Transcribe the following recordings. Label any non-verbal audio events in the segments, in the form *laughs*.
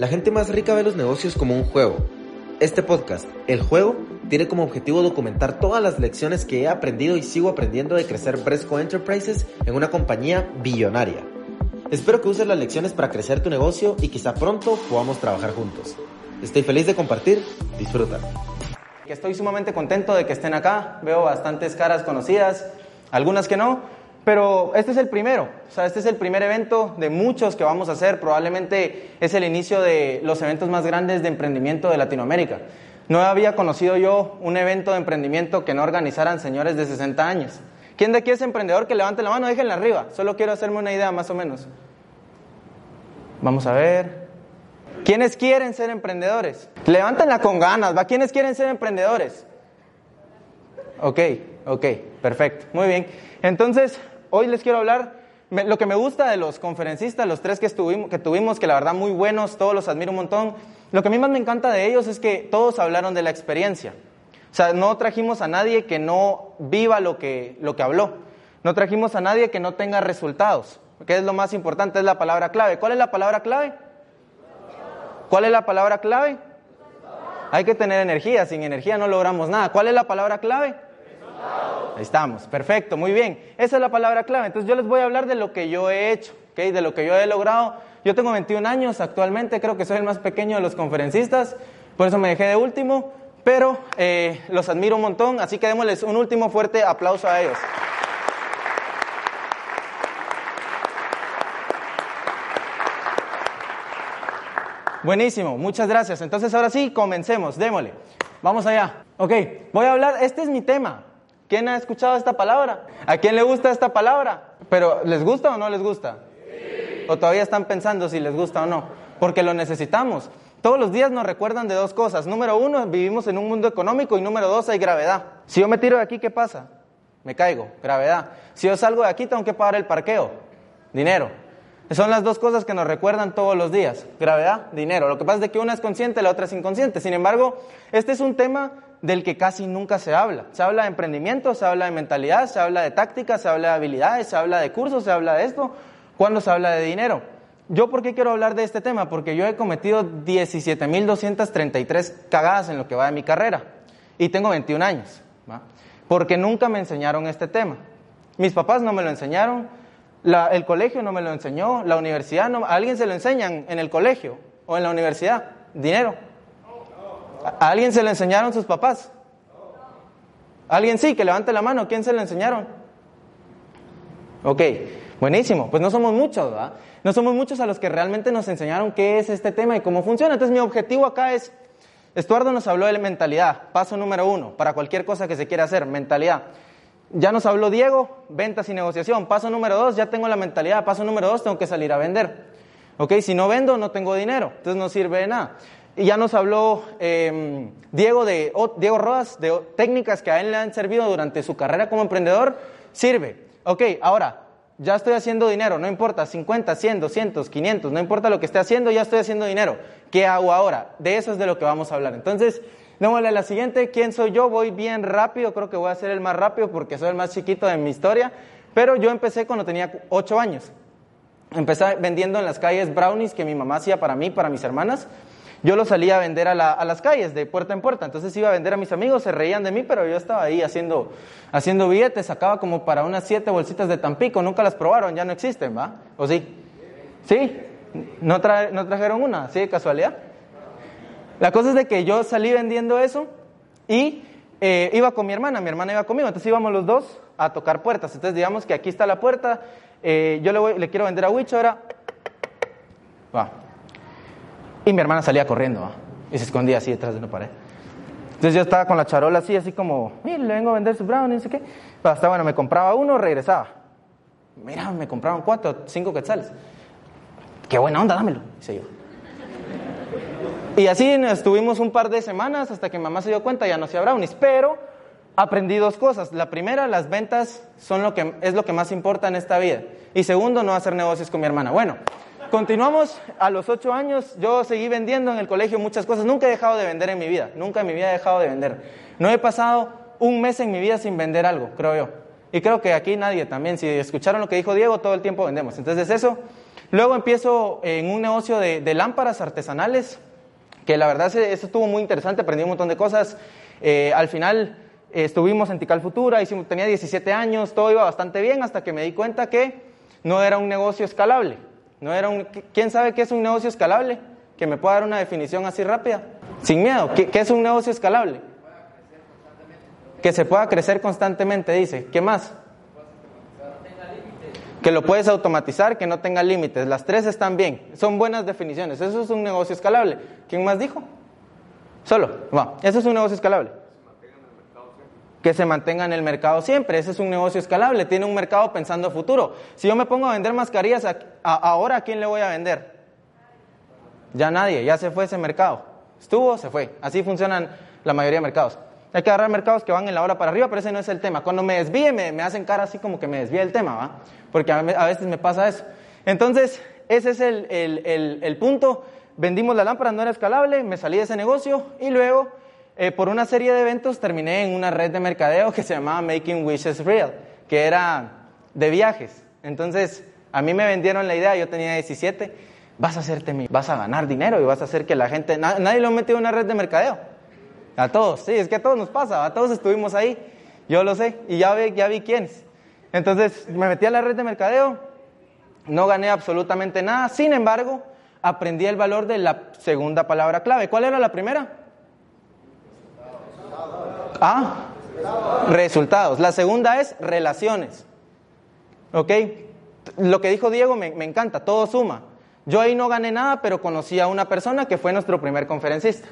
La gente más rica ve los negocios como un juego. Este podcast, El Juego, tiene como objetivo documentar todas las lecciones que he aprendido y sigo aprendiendo de crecer Bresco Enterprises en una compañía billonaria. Espero que uses las lecciones para crecer tu negocio y quizá pronto podamos trabajar juntos. Estoy feliz de compartir, disfruta. Estoy sumamente contento de que estén acá, veo bastantes caras conocidas, algunas que no, pero este es el primero, o sea, este es el primer evento de muchos que vamos a hacer, probablemente es el inicio de los eventos más grandes de emprendimiento de Latinoamérica. No había conocido yo un evento de emprendimiento que no organizaran señores de 60 años. ¿Quién de aquí es emprendedor? Que levante la mano, déjenla arriba. Solo quiero hacerme una idea más o menos. Vamos a ver. ¿Quiénes quieren ser emprendedores? Levántenla con ganas, ¿va? ¿Quiénes quieren ser emprendedores? Ok, ok, perfecto, muy bien. Entonces, hoy les quiero hablar, lo que me gusta de los conferencistas, los tres que, estuvimos, que tuvimos, que la verdad muy buenos, todos los admiro un montón, lo que a mí más me encanta de ellos es que todos hablaron de la experiencia. O sea, no trajimos a nadie que no viva lo que, lo que habló. No trajimos a nadie que no tenga resultados. ¿Qué es lo más importante? Es la palabra clave. ¿Cuál es la palabra clave? ¿Cuál es la palabra clave? Hay que tener energía. Sin energía no logramos nada. ¿Cuál es la palabra clave? Ahí estamos. Perfecto. Muy bien. Esa es la palabra clave. Entonces yo les voy a hablar de lo que yo he hecho, ¿okay? de lo que yo he logrado yo tengo 21 años actualmente, creo que soy el más pequeño de los conferencistas, por eso me dejé de último, pero eh, los admiro un montón, así que démosles un último fuerte aplauso a ellos. Buenísimo, muchas gracias. Entonces ahora sí, comencemos, démosle. Vamos allá. Ok, voy a hablar, este es mi tema. ¿Quién ha escuchado esta palabra? ¿A quién le gusta esta palabra? ¿Pero les gusta o no les gusta? o todavía están pensando si les gusta o no, porque lo necesitamos. Todos los días nos recuerdan de dos cosas. Número uno, vivimos en un mundo económico y número dos, hay gravedad. Si yo me tiro de aquí, ¿qué pasa? Me caigo, gravedad. Si yo salgo de aquí, tengo que pagar el parqueo, dinero. Son las dos cosas que nos recuerdan todos los días, gravedad, dinero. Lo que pasa es que una es consciente, la otra es inconsciente. Sin embargo, este es un tema del que casi nunca se habla. Se habla de emprendimiento, se habla de mentalidad, se habla de táctica, se habla de habilidades, se habla de cursos, se habla de esto, cuando se habla de dinero. ¿Yo por qué quiero hablar de este tema? Porque yo he cometido 17.233 cagadas en lo que va de mi carrera y tengo 21 años, porque nunca me enseñaron este tema. Mis papás no me lo enseñaron, el colegio no me lo enseñó, la universidad no, ¿a alguien se lo enseñan en el colegio o en la universidad? Dinero. ¿A alguien se lo enseñaron sus papás? ¿Alguien sí? Que levante la mano. ¿Quién se lo enseñaron? Ok. Buenísimo, pues no somos muchos, ¿verdad? No somos muchos a los que realmente nos enseñaron qué es este tema y cómo funciona. Entonces mi objetivo acá es, Estuardo nos habló de mentalidad, paso número uno, para cualquier cosa que se quiera hacer, mentalidad. Ya nos habló Diego, ventas y negociación. Paso número dos, ya tengo la mentalidad. Paso número dos, tengo que salir a vender. ¿Ok? Si no vendo, no tengo dinero. Entonces no sirve de nada. Y ya nos habló em, Diego, de, Diego Rodas de técnicas que a él le han servido durante su carrera como emprendedor. Sirve. Ok, ahora, ya estoy haciendo dinero, no importa, 50, 100, 200, 500, no importa lo que esté haciendo, ya estoy haciendo dinero. ¿Qué hago ahora? De eso es de lo que vamos a hablar. Entonces, démosle a la siguiente, ¿quién soy yo? Voy bien rápido, creo que voy a ser el más rápido porque soy el más chiquito de mi historia, pero yo empecé cuando tenía 8 años. Empecé vendiendo en las calles brownies que mi mamá hacía para mí, para mis hermanas yo lo salía a vender a, las calles, de puerta en puerta. Entonces iba a vender a mis amigos, se reían de mí, pero yo estaba ahí haciendo, haciendo billetes, sacaba como para unas siete bolsitas de Tampico, nunca las probaron, ya no existen, ¿va? ¿O sí? ¿Sí? ¿No, ¿no trajeron una? ¿Sí, de casualidad? La cosa es de que yo salí vendiendo eso y eh, iba con mi hermana, mi hermana iba conmigo, entonces íbamos los dos a tocar puertas. Entonces digamos que aquí está la puerta, eh, yo le, le quiero vender a Wicho, ahora... Va, y mi hermana salía corriendo y se escondía así detrás de una pared. Entonces yo estaba con la charola así, así como, mire, le vengo a vender su brown, no sé qué. Hasta bueno, me compraba uno, regresaba. Mira, me compraban cuatro, cinco quetzales. Qué buena onda, dámelo, dice yo. Y así estuvimos un par de semanas hasta que mamá se dio cuenta, ya no hacía brownies. Pero aprendí dos cosas. La primera, las ventas son lo que, es lo que más importa en esta vida. Y segundo, no hacer negocios con mi hermana. Bueno, Continuamos a los ocho años, yo seguí vendiendo en el colegio muchas cosas, nunca he dejado de vender en mi vida, nunca en mi vida he dejado de vender. No he pasado un mes en mi vida sin vender algo, creo yo. Y creo que aquí nadie también, si escucharon lo que dijo Diego, todo el tiempo vendemos. Entonces eso, Luego empiezo en un negocio de, lámparas artesanales, que la verdad eso estuvo muy interesante, aprendí un montón de cosas. Eh, al final eh, estuvimos en Tical Futura, tenía 17 años, todo iba bastante bien hasta que me di cuenta que no era un negocio escalable. No era un, ¿Quién sabe qué es un negocio escalable? Que me pueda dar una definición así rápida. Sin miedo, ¿qué, es un negocio escalable? Que se pueda crecer constantemente, dice. ¿Qué más? Que lo puedes automatizar, que no tenga límites. Las tres están bien. Son buenas definiciones. Eso es un negocio escalable. ¿Quién más dijo? Solo. Va. Eso es un negocio escalable. Que se mantenga en el mercado siempre. Ese es un negocio escalable. Tiene un mercado pensando futuro. Si yo me pongo a vender mascarillas ahora, ¿a quién le voy a vender? Ya nadie. Ya se fue ese mercado. Estuvo, se fue. Así funcionan la mayoría de mercados. Hay que agarrar mercados que van en la hora para arriba, pero ese no es el tema. Cuando me desvíe, me, me hacen cara así como que me desvíe el tema, ¿va? Porque a, veces me pasa eso. Entonces, ese es el, el, el, el, punto. Vendimos la lámpara, no era escalable, me salí de ese negocio y luego, eh, por una serie de eventos, terminé en una red de mercadeo que se llamaba Making Wishes Real, que era de viajes. Entonces, a mí me vendieron la idea, yo tenía 17, vas a hacerte mi, vas a ganar dinero y vas a hacer que la gente, nadie lo metió en una red de mercadeo. A todos, sí, es que a todos nos pasa, a todos estuvimos ahí, yo lo sé, y ya vi, ya vi quiénes. Entonces me metí a la red de mercadeo, no gané absolutamente nada, sin embargo, aprendí el valor de la segunda palabra clave. ¿Cuál era la primera? Ah, resultados. La segunda es relaciones. ¿Ok? Lo que dijo Diego me, me encanta, todo suma. Yo ahí no gané nada, pero conocí a una persona que fue nuestro primer conferencista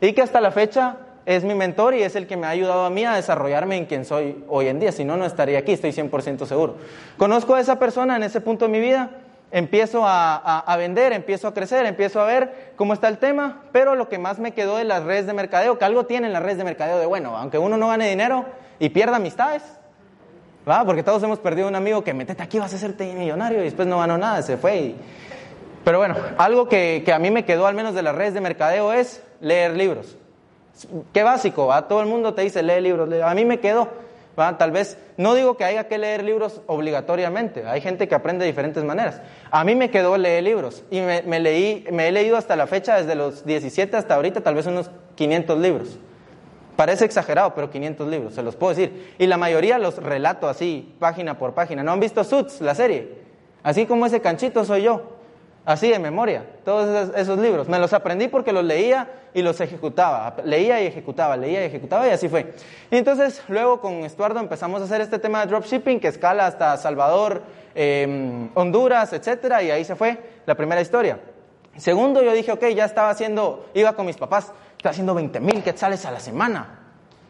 y que hasta la fecha es mi mentor y es el que me ha ayudado a mí a desarrollarme en quien soy hoy en día. Si no, no estaría aquí, estoy 100% seguro. Conozco a esa persona en ese punto de mi vida, empiezo a, a, a, vender, empiezo a crecer, empiezo a ver cómo está el tema, pero lo que más me quedó de las redes de mercadeo, que algo tienen las redes de mercadeo de bueno, aunque uno no gane dinero y pierda amistades, ¿va? porque todos hemos perdido un amigo que metete aquí, vas a hacerte millonario y después no ganó nada, se fue. Y... Pero bueno, algo que, que a mí me quedó al menos de las redes de mercadeo es leer libros. Qué básico, ¿va? todo el mundo te dice lee libros. A mí me quedó, ¿va? tal vez, no digo que haya que leer libros obligatoriamente, hay gente que aprende de diferentes maneras. A mí me quedó leer libros y me, me, leí, me he leído hasta la fecha, desde los 17 hasta ahorita, tal vez unos 500 libros. Parece exagerado, pero 500 libros, se los puedo decir. Y la mayoría los relato así, página por página. ¿No han visto Suits, la serie? Así como ese canchito soy yo así de memoria, todos esos, libros. Me los aprendí porque los leía y los ejecutaba. Leía y ejecutaba, leía y ejecutaba y así fue. Y entonces luego con Estuardo empezamos a hacer este tema de dropshipping que escala hasta Salvador, eh, Honduras, etcétera, y ahí se fue la primera historia. Segundo, yo dije, ok, ya estaba haciendo, iba con mis papás, estaba haciendo 20 mil quetzales a la semana.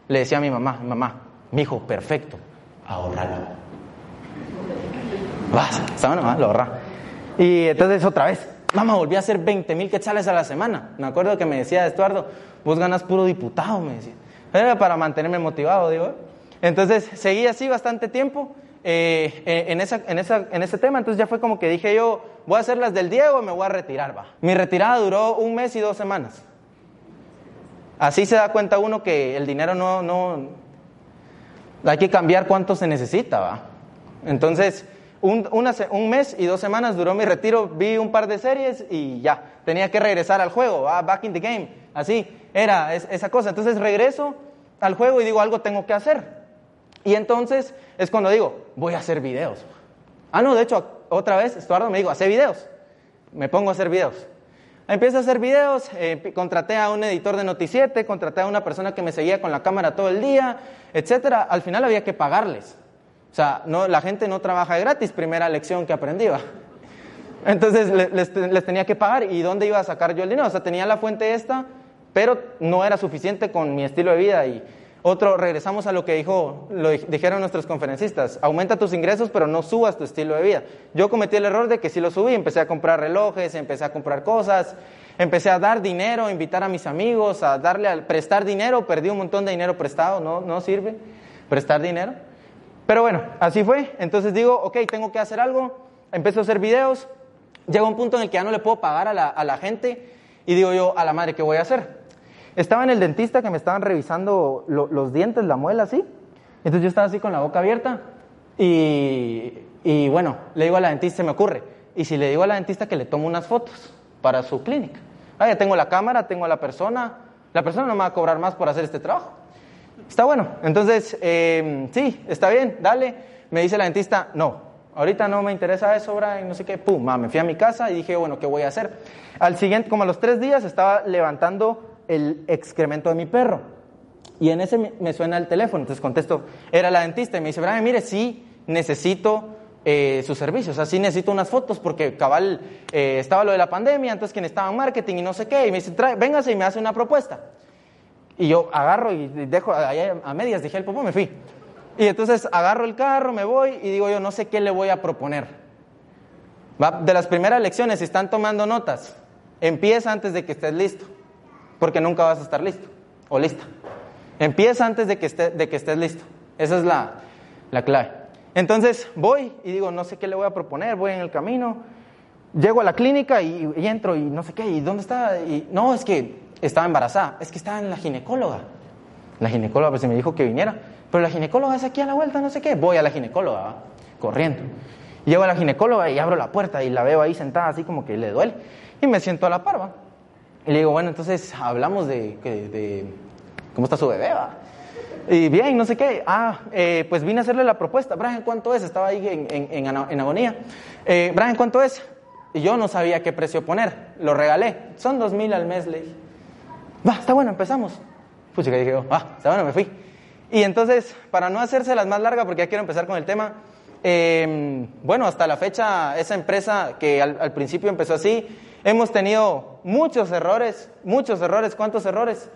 Le decía a mi mamá, mamá, mi hijo, perfecto, ahorralo. Vas, ¿saben? Lo ahorra. Y entonces otra vez, mamá, volví a hacer 20 mil quetzales a la semana. Me acuerdo que me decía Estuardo, vos ganas puro diputado, me decía. Era para mantenerme motivado, digo. Entonces seguí así bastante tiempo eh, en, esa, en, esa, en ese tema. Entonces ya fue como que dije yo, voy a hacer las del Diego, me voy a retirar, va. Mi retirada duró un mes y dos semanas. Así se da cuenta uno que el dinero no, no, hay que cambiar cuánto se necesita, va. Entonces, un, mes y dos semanas duró mi retiro, vi un par de series y ya, tenía que regresar al juego, ah, back in the game, así, era es, esa cosa. Entonces regreso al juego y digo, algo tengo que hacer. Y entonces es cuando digo, voy a hacer videos. Ah, no, de hecho, otra vez Estuardo me dijo, hace videos. Me pongo a hacer videos. Empiezo a hacer videos, eh, contraté a un editor de Noticiete, contraté a una persona que me seguía con la cámara todo el día, etcétera. Al final había que pagarles. O sea, no, la gente no trabaja gratis, primera lección que aprendí. ¿va? Entonces les, tenía que pagar. ¿Y dónde iba a sacar yo el dinero? O sea, tenía la fuente esta, pero no era suficiente con mi estilo de vida. Y otro, regresamos a lo que dijo, lo dijeron nuestros conferencistas. Aumenta tus ingresos, pero no subas tu estilo de vida. Yo cometí el error de que sí lo subí. Empecé a comprar relojes, empecé a comprar cosas, empecé a dar dinero, a invitar a mis amigos, a darle a prestar dinero. Perdí un montón de dinero prestado, no, no sirve prestar dinero. Pero bueno, así fue. Entonces digo, ok, tengo que hacer algo. Empiezo a hacer videos. Llega un punto en el que ya no le puedo pagar a la, a la gente. Y digo yo, a la madre, ¿qué voy a hacer? Estaba en el dentista que me estaban revisando lo, los dientes, la muela, así. Entonces yo estaba así con la boca abierta. Y, y bueno, le digo a la dentista, se me ocurre, ¿y si le digo a la dentista que le tomo unas fotos para su clínica? Ah, ya tengo la cámara, tengo a la persona, la persona no me va a cobrar más por hacer este trabajo. Está bueno, entonces, eh, sí, está bien, dale. Me dice la dentista, no, ahorita no me interesa eso, Brian, no sé qué. Pum, me fui a mi casa y dije, bueno, ¿qué voy a hacer? Al siguiente, como a los tres días, estaba levantando el excremento de mi perro. Y en ese me suena el teléfono, entonces contesto, era la dentista y me dice, Brian, mire, sí, necesito eh, sus servicios, o sea, sí necesito unas fotos porque cabal eh, estaba lo de la pandemia, entonces quien estaba en marketing y no sé qué, y me dice, véngase y me hace una propuesta. Y yo agarro y dejo, a medias dije el popó, me fui. Y entonces agarro el carro, me voy y digo yo, no sé qué le voy a proponer. De las primeras lecciones, si están tomando notas, empieza antes de que estés listo, porque nunca vas a estar listo o lista. Empieza antes de que, esté, de que estés listo. Esa es la, la clave. Entonces voy y digo, no sé qué le voy a proponer, voy en el camino, llego a la clínica y, entro y no sé qué, ¿y dónde está? Y no, es que estaba embarazada, es que estaba en la ginecóloga. La ginecóloga pues me dijo que viniera, pero la ginecóloga es aquí a la vuelta, no sé qué. Voy a la ginecóloga, corriendo. Llego a la ginecóloga y abro la puerta y la veo ahí sentada así como que le duele. Y me siento a la parva. Y le digo, bueno, entonces hablamos de, de, cómo está su bebé, ¿va? Y bien, no sé qué. Ah, eh, pues vine a hacerle la propuesta. Brian, ¿cuánto es? Estaba ahí en, en, en, agonía. Eh, Brian, ¿cuánto es? Y yo no sabía qué precio poner. Lo regalé. Son dos mil al mes, le dije. Va, está bueno, empezamos. Pucha, que dije, va, está bueno, me fui. Y entonces, para no hacerse las más largas, porque ya quiero empezar con el tema, em, bueno, hasta la fecha, esa empresa que al, al, principio empezó así, hemos tenido muchos errores, muchos errores. ¿Cuántos errores?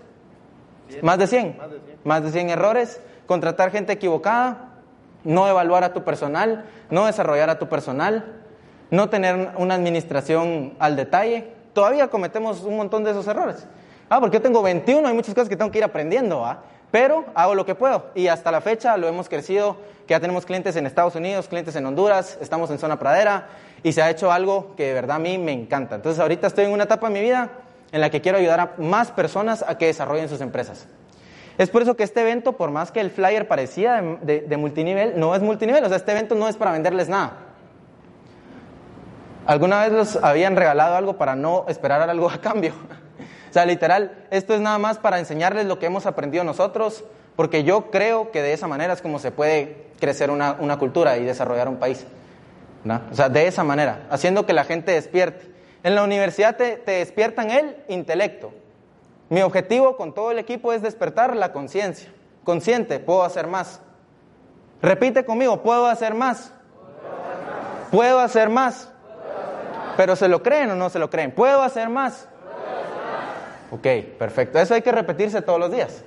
¿Más de 100? Más de 100. Más de 100 errores. Contratar gente equivocada, no evaluar a tu personal, no desarrollar a tu personal, no tener una administración al detalle. Todavía cometemos un montón de esos errores. Ah, porque yo tengo 21, hay muchas cosas que tengo que ir aprendiendo, ¿ah? Pero hago lo que puedo y hasta la fecha lo hemos crecido, que ya tenemos clientes en Estados Unidos, clientes en Honduras, estamos en zona pradera y se ha hecho algo que de verdad a mí me encanta. Entonces ahorita estoy en una etapa de mi vida en la que quiero ayudar a más personas a que desarrollen sus empresas. Es por eso que este evento, por más que el flyer parecía de, multinivel, no es multinivel. O sea, este evento no es para venderles nada. ¿Alguna vez los habían regalado algo para no esperar algo a cambio? *laughs* Sea, literal, esto es nada más para enseñarles lo que hemos aprendido nosotros, porque yo creo que de esa manera es como se puede crecer una, cultura y desarrollar un país. ¿no? O sea, de esa manera, haciendo que la gente despierte. En la universidad te, te despiertan el intelecto. Mi objetivo con todo el equipo es despertar la conciencia. Consciente, puedo hacer más. Repite conmigo, puedo hacer más. Puedo hacer más. Pero ¿se lo creen o no se lo creen? Puedo hacer más. Ok, perfecto. Eso hay que repetirse todos los días.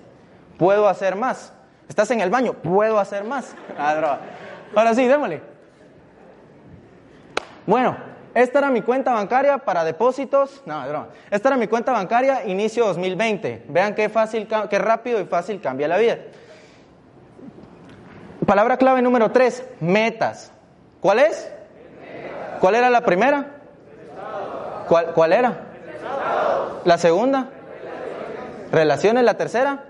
Puedo hacer más. Estás en el baño, puedo hacer más. *laughs* Ah, Ahora sí, démosle. Bueno, esta era mi cuenta bancaria para depósitos. No, broma. Esta era mi cuenta bancaria inicio 2020. Vean qué fácil, qué rápido y fácil cambia la vida. Palabra clave número 3, metas. ¿Cuál es? ¿Cuál era la primera? ¿Cuál, cuál era? La segunda. Relaciones, la tercera,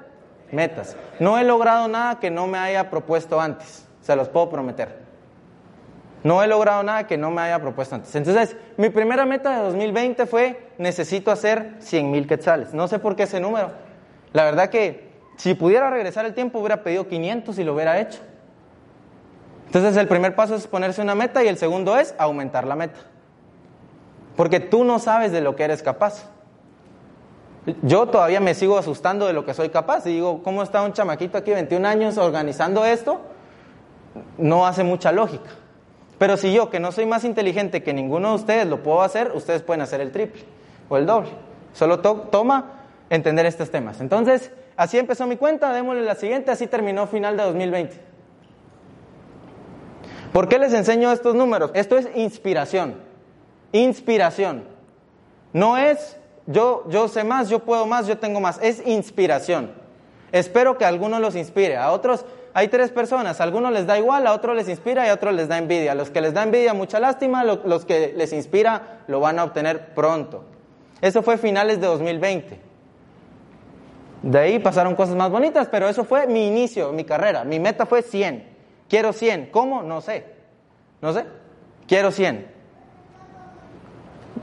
metas. No he logrado nada que no me haya propuesto antes, se los puedo prometer. No he logrado nada que no me haya propuesto antes. Entonces, mi primera meta de 2020 fue, necesito hacer 100 mil quetzales. No sé por qué ese número. La verdad que si pudiera regresar el tiempo, hubiera pedido 500 y lo hubiera hecho. Entonces, el primer paso es ponerse una meta y el segundo es aumentar la meta. Porque tú no sabes de lo que eres capaz. Yo todavía me sigo asustando de lo que soy capaz y digo, ¿cómo está un chamaquito aquí, 21 años, organizando esto? No hace mucha lógica. Pero si yo, que no soy más inteligente que ninguno de ustedes, lo puedo hacer, ustedes pueden hacer el triple o el doble. Solo toma entender estos temas. Entonces, así empezó mi cuenta, démosle la siguiente, así terminó final de 2020. ¿Por qué les enseño estos números? Esto es inspiración. Inspiración. No es yo, yo sé más, yo puedo más, yo tengo más. Es inspiración. Espero que a algunos los inspire. A otros, hay tres personas. A algunos les da igual, a otros les inspira y a otros les da envidia. Los que les da envidia, mucha lástima. Los que les inspira, lo van a obtener pronto. Eso fue finales de 2020. De ahí pasaron cosas más bonitas, pero eso fue mi inicio, mi carrera. Mi meta fue 100. Quiero 100. ¿Cómo? No sé. No sé. Quiero 100.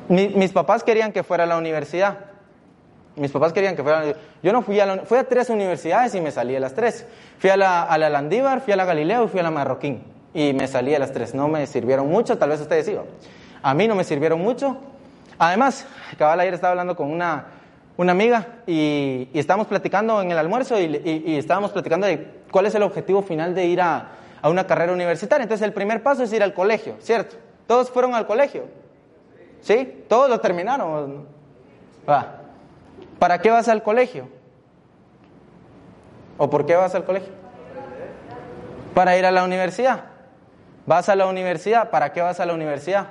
Mi- mis papás querían que fuera a la universidad. Mis papás querían que fuera a la universidad. Yo no fui a la, fui a tres universidades y me salí de las tres. Fui a la, a la Landívar, fui a la Galileo y fui a la Marroquín. Y me salí de las tres. No me sirvieron mucho, tal vez ustedes iban. A mí no me sirvieron mucho. Además, cabal ayer estaba hablando con una, una amiga y, y estábamos platicando en el almuerzo y, y- y estábamos platicando de cuál es el objetivo final de ir a, a una carrera universitaria. Entonces, el primer paso es ir al colegio, ¿cierto? Todos fueron al colegio. ¿Sí? Todos lo terminaron. ¿Para qué vas al colegio? ¿O por qué vas al colegio? Para ir a la universidad. Vas a la universidad. ¿Para qué vas a la universidad?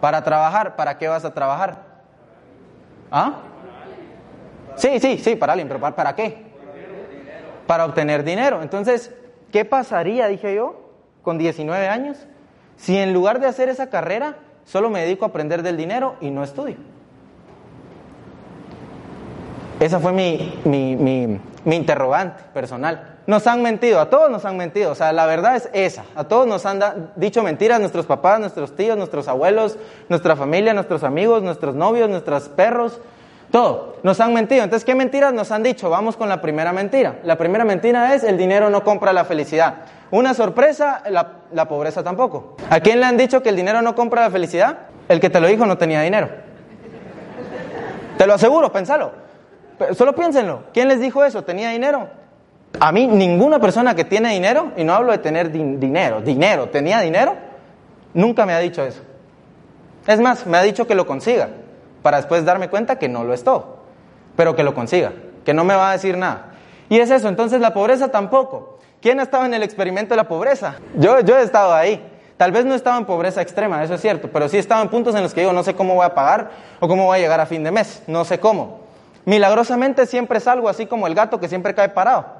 Para trabajar. ¿Para qué vas a trabajar? ¿Ah? Sí, sí, sí, para alguien, pero ¿para, para qué? Para obtener dinero. Entonces, ¿qué pasaría, dije yo, con 19 años, si en lugar de hacer esa carrera, solo me dedico a aprender del dinero y no estudio? Esa fue mi, mi, mi, mi interrogante personal. Nos han mentido, a todos nos han mentido. O sea, la verdad es esa. A todos nos han dicho mentiras nuestros papás, nuestros tíos, nuestros abuelos, nuestra familia, nuestros amigos, nuestros novios, nuestros perros. Todo. Nos han mentido. Entonces, ¿qué mentiras nos han dicho? Vamos con la primera mentira. La primera mentira es el dinero no compra la felicidad. Una sorpresa, la, la pobreza tampoco. ¿A quién le han dicho que el dinero no compra la felicidad? El que te lo dijo no tenía dinero. Te lo aseguro, pensalo. Solo piénsenlo. ¿Quién les dijo eso? ¿Tenía dinero? A mí, ninguna persona que tiene dinero, y no hablo de tener din- dinero, dinero, tenía dinero, nunca me ha dicho eso. Es más, me ha dicho que lo consiga, para después darme cuenta que no lo es todo, pero que lo consiga, que no me va a decir nada. Y es eso, entonces la pobreza tampoco. ¿Quién ha estado en el experimento de la pobreza? Yo, yo he estado ahí. Tal vez no estaba en pobreza extrema, eso es cierto, pero sí he estado en puntos en los que digo, no sé cómo voy a pagar o cómo voy a llegar a fin de mes, no sé cómo. Milagrosamente siempre es algo así como el gato que siempre cae parado.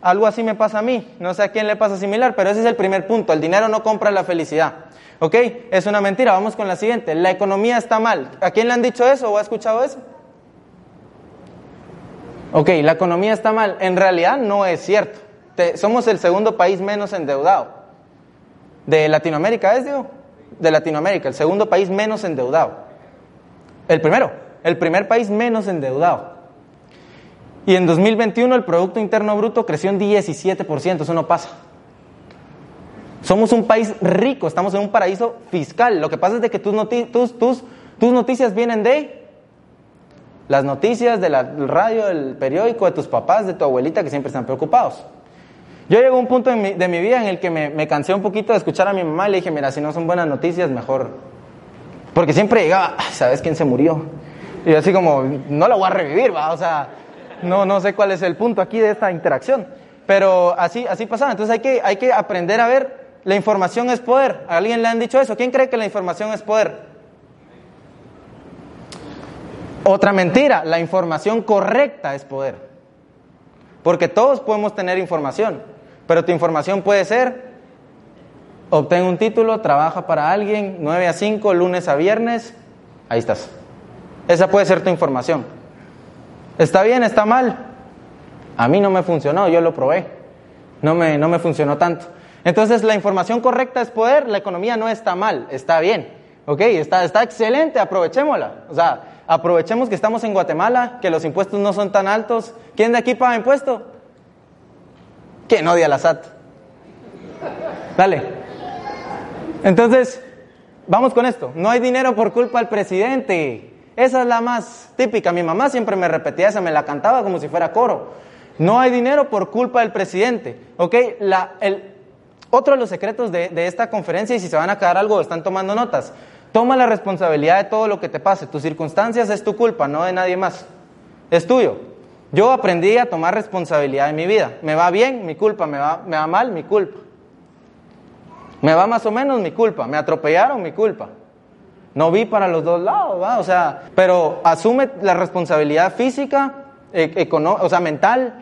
Algo así me pasa a mí, no sé a quién le pasa similar, pero ese es el primer punto, el dinero no compra la felicidad. ¿Ok? Es una mentira, vamos con la siguiente, la economía está mal. ¿A quién le han dicho eso o ha escuchado eso? Ok, la economía está mal. En realidad no es cierto. Somos el segundo país menos endeudado. De Latinoamérica es, digo. De Latinoamérica, el segundo país menos endeudado. El primero, el primer país menos endeudado. Y en 2021 el Producto Interno Bruto creció un 17%, eso no pasa. Somos un país rico, estamos en un paraíso fiscal. Lo que pasa es de que tus, noti- tus, tus, tus noticias vienen de las noticias de la- radio, del periódico, de tus papás, de tu abuelita, que siempre están preocupados. Yo llego a un punto en mi- de mi vida en el que me, cansé un poquito de escuchar a mi mamá y le dije, mira, si no son buenas noticias, mejor. Porque siempre llegaba, "Ay, ¿sabes quién se murió? Y así como, no lo voy a revivir, va, o sea, no, no sé cuál es el punto aquí de esta interacción. Pero así, así pasaba. Entonces hay que, hay que aprender a ver, la información es poder. ¿A alguien le han dicho eso? ¿Quién cree que la información es poder? Otra mentira, la información correcta es poder. Porque todos podemos tener información, pero tu información puede ser, obtén un título, trabaja para alguien, 9 a 5, lunes a viernes, ahí estás. Esa puede ser tu información. ¿Está bien? ¿Está mal? A mí no me funcionó, yo lo probé. No me, no me funcionó tanto. Entonces, la información correcta es poder, la economía no está mal, está bien. ¿Ok? Está, está excelente, aprovechémosla. O sea, aprovechemos que estamos en Guatemala, que los impuestos no son tan altos. ¿Quién de aquí paga impuesto? ¿Quién odia la SAT? Dale. Entonces, vamos con esto. No hay dinero por culpa del presidente. Esa es la más típica. Mi mamá siempre me repetía esa, me la cantaba como si fuera coro. No hay dinero por culpa del presidente. ¿Ok? El, otro de los secretos de, de esta conferencia, y si se van a quedar algo, están tomando notas. Toma la responsabilidad de todo lo que te pase. Tus circunstancias es tu culpa, no de nadie más. Es tuyo. Yo aprendí a tomar responsabilidad de mi vida. Me va bien, mi culpa. Me va, me va mal, mi culpa. Me va más o menos, mi culpa. Me atropellaron, mi culpa. No vi para los dos lados, ¿va? O sea, pero asume la responsabilidad física, e- econo- o sea, mental,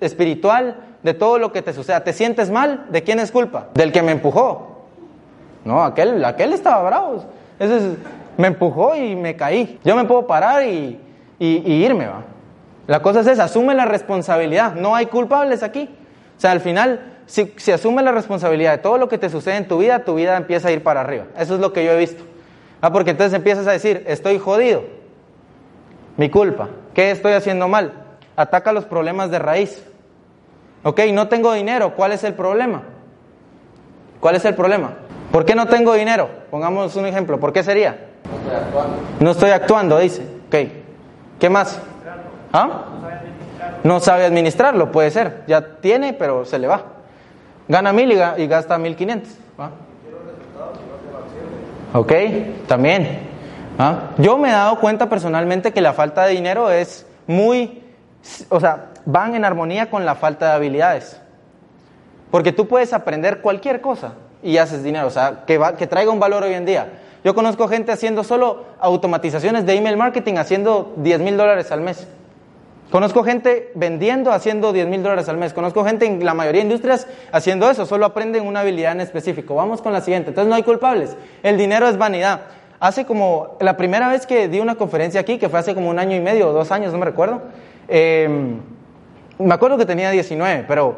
espiritual, de todo lo que te suceda. ¿Te sientes mal? ¿De quién es culpa? Del que me empujó. No, aquel, aquel estaba bravo. Ese es- me empujó y me caí. Yo me puedo parar y, irme, ¿va? La cosa es esa, asume la responsabilidad. No hay culpables aquí. O sea, al final, si, si la responsabilidad de todo lo que te sucede en tu vida, tu vida empieza a ir para arriba. Eso es lo que yo he visto. Ah, porque entonces empiezas a decir, estoy jodido. Mi culpa. ¿Qué estoy haciendo mal? Ataca los problemas de raíz. Ok, no tengo dinero. ¿Cuál es el problema? ¿Cuál es el problema? ¿Por qué no tengo dinero? Pongamos un ejemplo. ¿Por qué sería? No estoy actuando. No estoy actuando, dice. Ok. ¿Qué más? ¿Ah? No sabe administrarlo, puede ser. Ya tiene, pero se le va. Gana mil y, gasta mil quinientos. Ok, también. ¿Ah? Yo me he dado cuenta personalmente que la falta de dinero es muy, o sea, van en armonía con la falta de habilidades. Porque tú puedes aprender cualquier cosa y haces dinero, o sea, que, que traiga un valor hoy en día. Yo conozco gente haciendo solo automatizaciones de email marketing, haciendo 10 mil dólares al mes. Conozco gente vendiendo, haciendo 10 mil dólares al mes. Conozco gente en la mayoría de industrias haciendo eso, solo aprenden una habilidad en específico. Vamos con la siguiente. Entonces no hay culpables. El dinero es vanidad. Hace como, la primera vez que di una conferencia aquí, que fue hace como un año y medio o dos años, no me recuerdo, em, me acuerdo que tenía 19, pero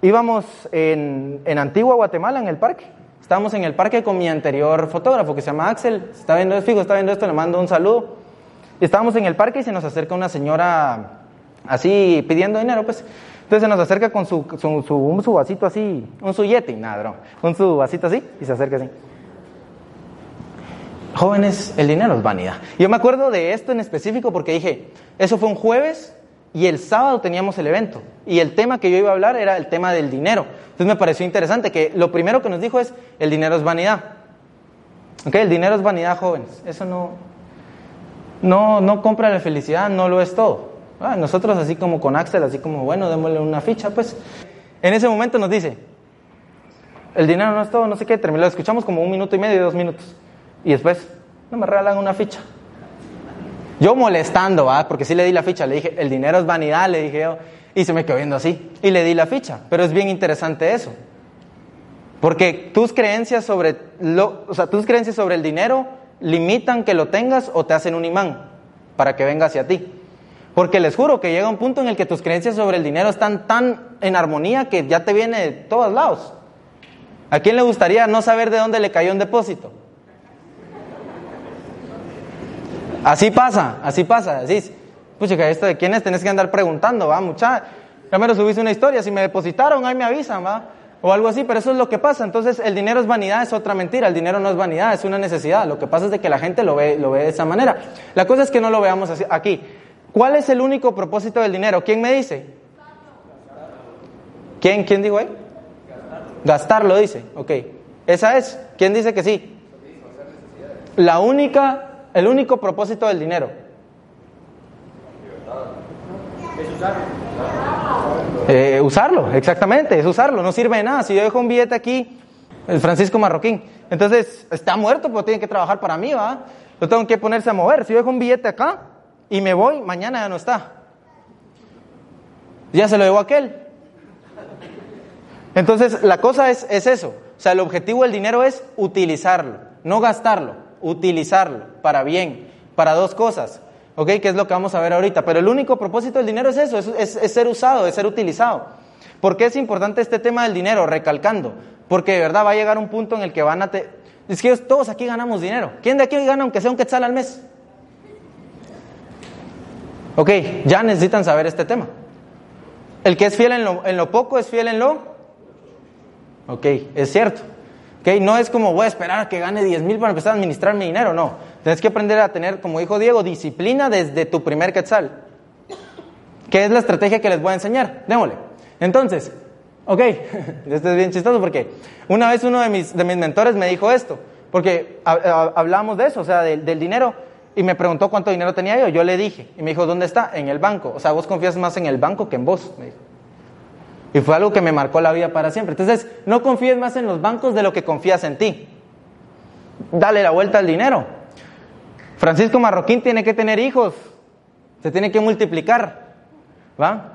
íbamos en, en Antigua, Guatemala, en el parque. Estábamos en el parque con mi anterior fotógrafo que se llama Axel. Está viendo, fijo, está viendo esto, le mando un saludo. Estábamos en el parque y se nos acerca una señora así pidiendo dinero, pues. Entonces se nos acerca con su, su, un su vasito así, un su yeti, nada, un su vasito así y se acerca así. Jóvenes, el dinero es vanidad. Yo me acuerdo de esto en específico porque dije, eso fue un jueves y el sábado teníamos el evento. Y el tema que yo iba a hablar era el tema del dinero. Entonces me pareció interesante que lo primero que nos dijo es, el dinero es vanidad. ¿Ok? El dinero es vanidad, jóvenes. Eso no, no, no compra la felicidad, no lo es todo. Ah, nosotros así como con Axel, así como, bueno, démosle una ficha, pues. En ese momento nos dice, el dinero no es todo, no sé qué, terminó, lo escuchamos como un minuto y medio, dos minutos. Y después, no me regalan una ficha. Yo molestando, ¿va? porque sí le di la ficha, le dije, el dinero es vanidad, le dije yo, y se me quedó viendo así. Y le di la ficha, pero es bien interesante eso. Porque tus creencias sobre, lo, o sea, tus creencias sobre el dinero limitan que lo tengas o te hacen un imán para que venga hacia ti. Porque les juro que llega un punto en el que tus creencias sobre el dinero están tan en armonía que ya te viene de todos lados. ¿A quién le gustaría no saber de dónde le cayó un depósito? Así pasa, así pasa. Así Pucha, esto de quién es, tenés que andar preguntando, va, mucha. Primero subís una historia, si me depositaron, ahí me avisan, va. O algo así, pero eso es lo que pasa. Entonces, el dinero es vanidad, es otra mentira. El dinero no es vanidad, es una necesidad. Lo que pasa es de que la gente lo ve, lo ve de esa manera. La cosa es que no lo veamos así, aquí. ¿Cuál es el único propósito del dinero? ¿Quién me dice? ¿Quién, quién dijo ahí? Gastarlo. dice. Ok. Esa es. ¿Quién dice que sí? La única, el único propósito del dinero. Eh, usarlo, exactamente, es usarlo, no sirve de nada. Si yo dejo un billete aquí, el Francisco Marroquín, entonces está muerto, pero tiene que trabajar para mí, ¿va? Lo tengo que ponerse a mover. Si yo dejo un billete acá, y me voy, mañana ya no está. Ya se lo llevó aquel. Entonces, la cosa es, es eso. O sea, el objetivo del dinero es utilizarlo, no gastarlo, utilizarlo para bien, para dos cosas. ¿Ok? Que es lo que vamos a ver ahorita. Pero el único propósito del dinero es eso, es, es, ser usado, es ser utilizado. ¿Por qué es importante este tema del dinero? Recalcando. Porque de verdad va a llegar un punto en el que van a... Te... Es que todos aquí ganamos dinero. ¿Quién de aquí gana aunque sea un quetzal al mes? Ok, ya necesitan saber este tema. El que es fiel en lo, en lo poco es fiel en lo... Ok, es cierto. Okay, no es como voy a esperar a que gane 10 mil para empezar a administrar mi dinero, no. Tienes que aprender a tener, como dijo Diego, disciplina desde tu primer quetzal. ¿Qué es la estrategia que les voy a enseñar? Démosle. Entonces, ok, *laughs* esto es bien chistoso porque una vez uno de mis, de mis mentores me dijo esto, porque hablamos de eso, o sea, del dinero. Y me preguntó cuánto dinero tenía yo. Yo le dije. Y me dijo, ¿dónde está? En el banco. O sea, vos confías más en el banco que en vos. Y fue algo que me marcó la vida para siempre. Entonces, no confíes más en los bancos de lo que confías en ti. Dale la vuelta al dinero. Francisco Marroquín tiene que tener hijos. Se tiene que multiplicar. ¿Va?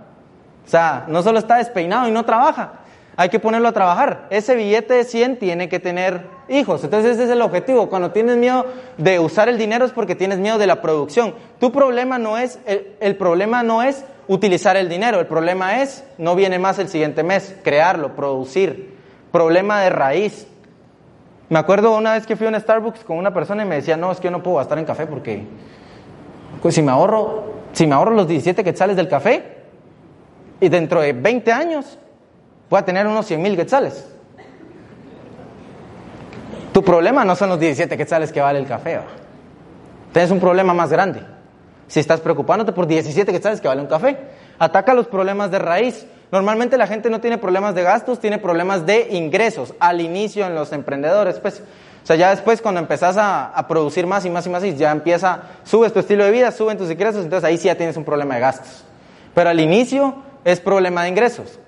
O sea, no solo está despeinado y no trabaja hay que ponerlo a trabajar. Ese billete de 100 tiene que tener hijos. Entonces ese es el objetivo. Cuando tienes miedo de usar el dinero es porque tienes miedo de la producción. Tu problema no es, el, problema no es utilizar el dinero, el problema es, no viene más el siguiente mes, crearlo, producir. Problema de raíz. Me acuerdo una vez que fui a un Starbucks con una persona y me decía, no, es que yo no puedo gastar en café porque pues, si me ahorro, si me ahorro los 17 quetzales del café y dentro de 20 años voy a tener unos 100 mil quetzales. Tu problema no son los 17 quetzales que vale el café. Tienes un problema más grande. Si estás preocupándote por 17 quetzales que vale un café, ataca los problemas de raíz. Normalmente la gente no tiene problemas de gastos, tiene problemas de ingresos al inicio en los emprendedores, pues. O sea, ya después cuando empezás a, a, producir más y más y más, y ya empieza, subes tu estilo de vida, suben tus ingresos, entonces ahí sí ya tienes un problema de gastos. Pero al inicio es problema de ingresos.